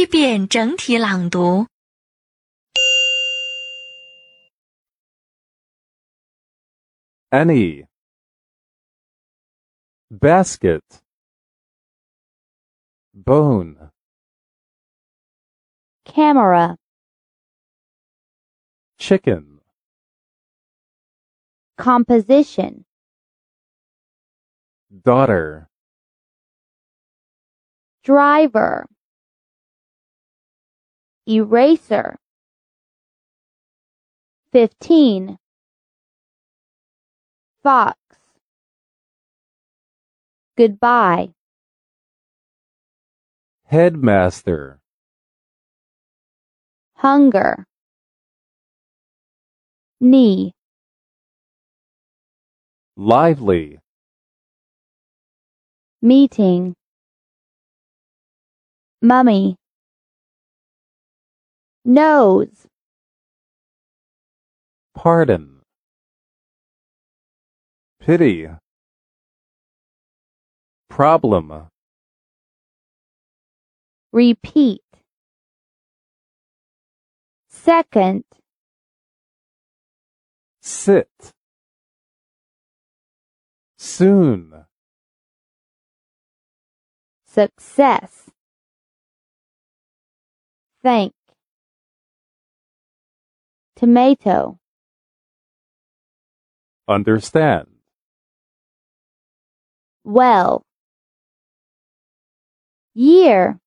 一遍整体朗读。 any basket bone camera, chicken composition, daughter driver, eraser, fifteen, fox, goodbye, headmaster. Hunger, knee, lively. Meeting, mummy, nose, pardon. Pity. Problem. Repeat, second, sit. Soon. Success, thank, Tomato. Understand. Well. Year.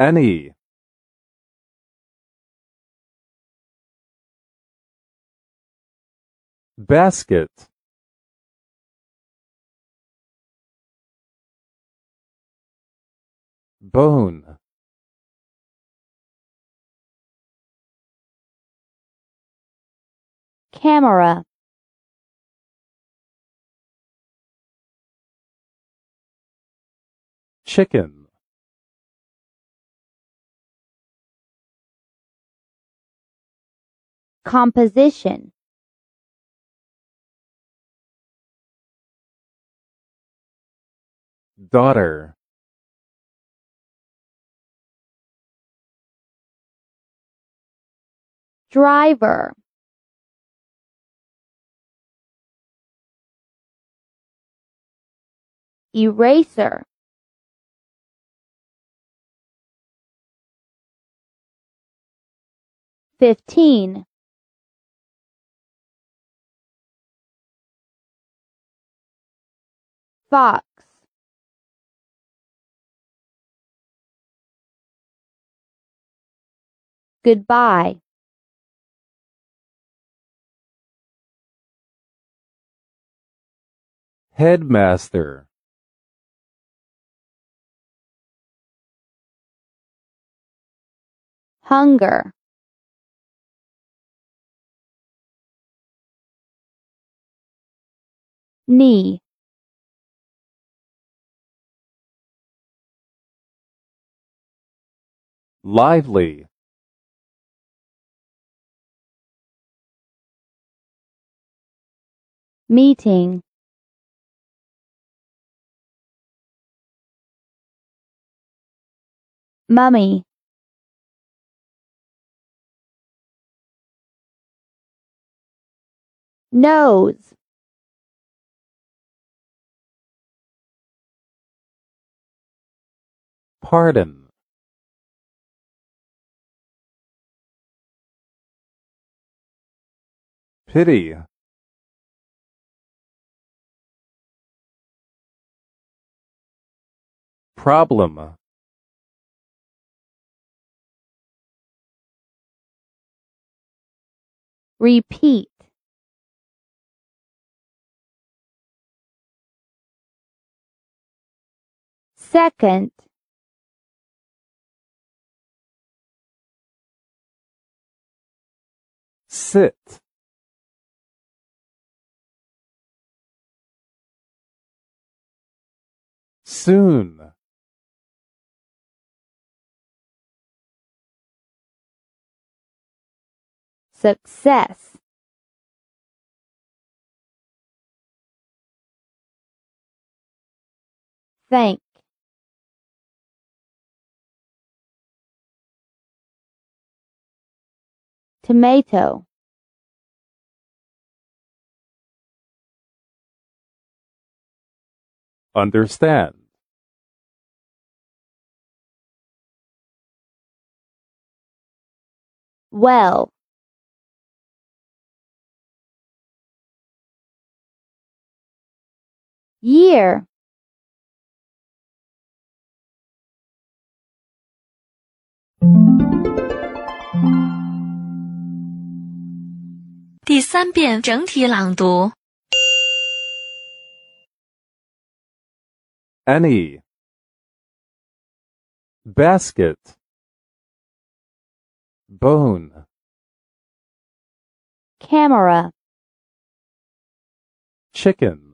Any basket. Bone. Camera, chicken. Composition, daughter. Driver, eraser, fifteen, fox, goodbye, headmaster. Hunger, knee, lively meeting, mummy, nose, pardon. Pity problem. Repeat, second, sit. Soon success, thank, tomato, Understand. well, year. Any basket. Bone. Camera. Chicken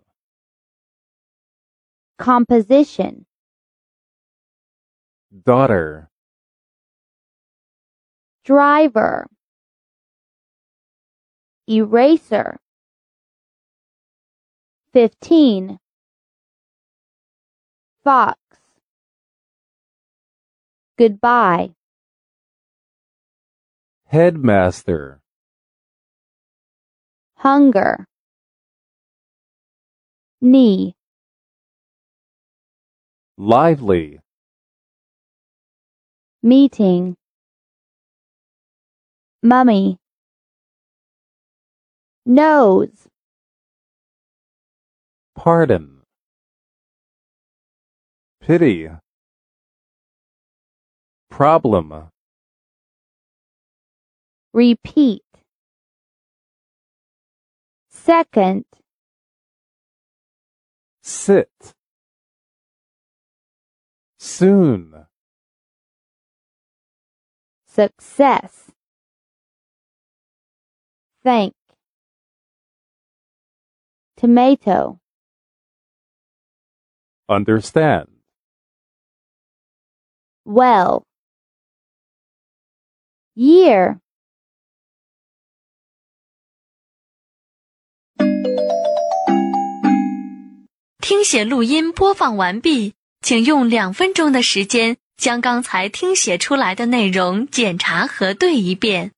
composition, Daughter. driver, eraser, fifteen, fox, goodbye, Headmaster. hunger, knee, Lively. meeting, mummy, nose, Pardon. Pity. Problem. repeat, second, Sit Soon. success, thank, tomato, Understand. well, year, 听写录音播放完毕， 请用两分钟的时间将刚才听写出来的内容检查核对一遍。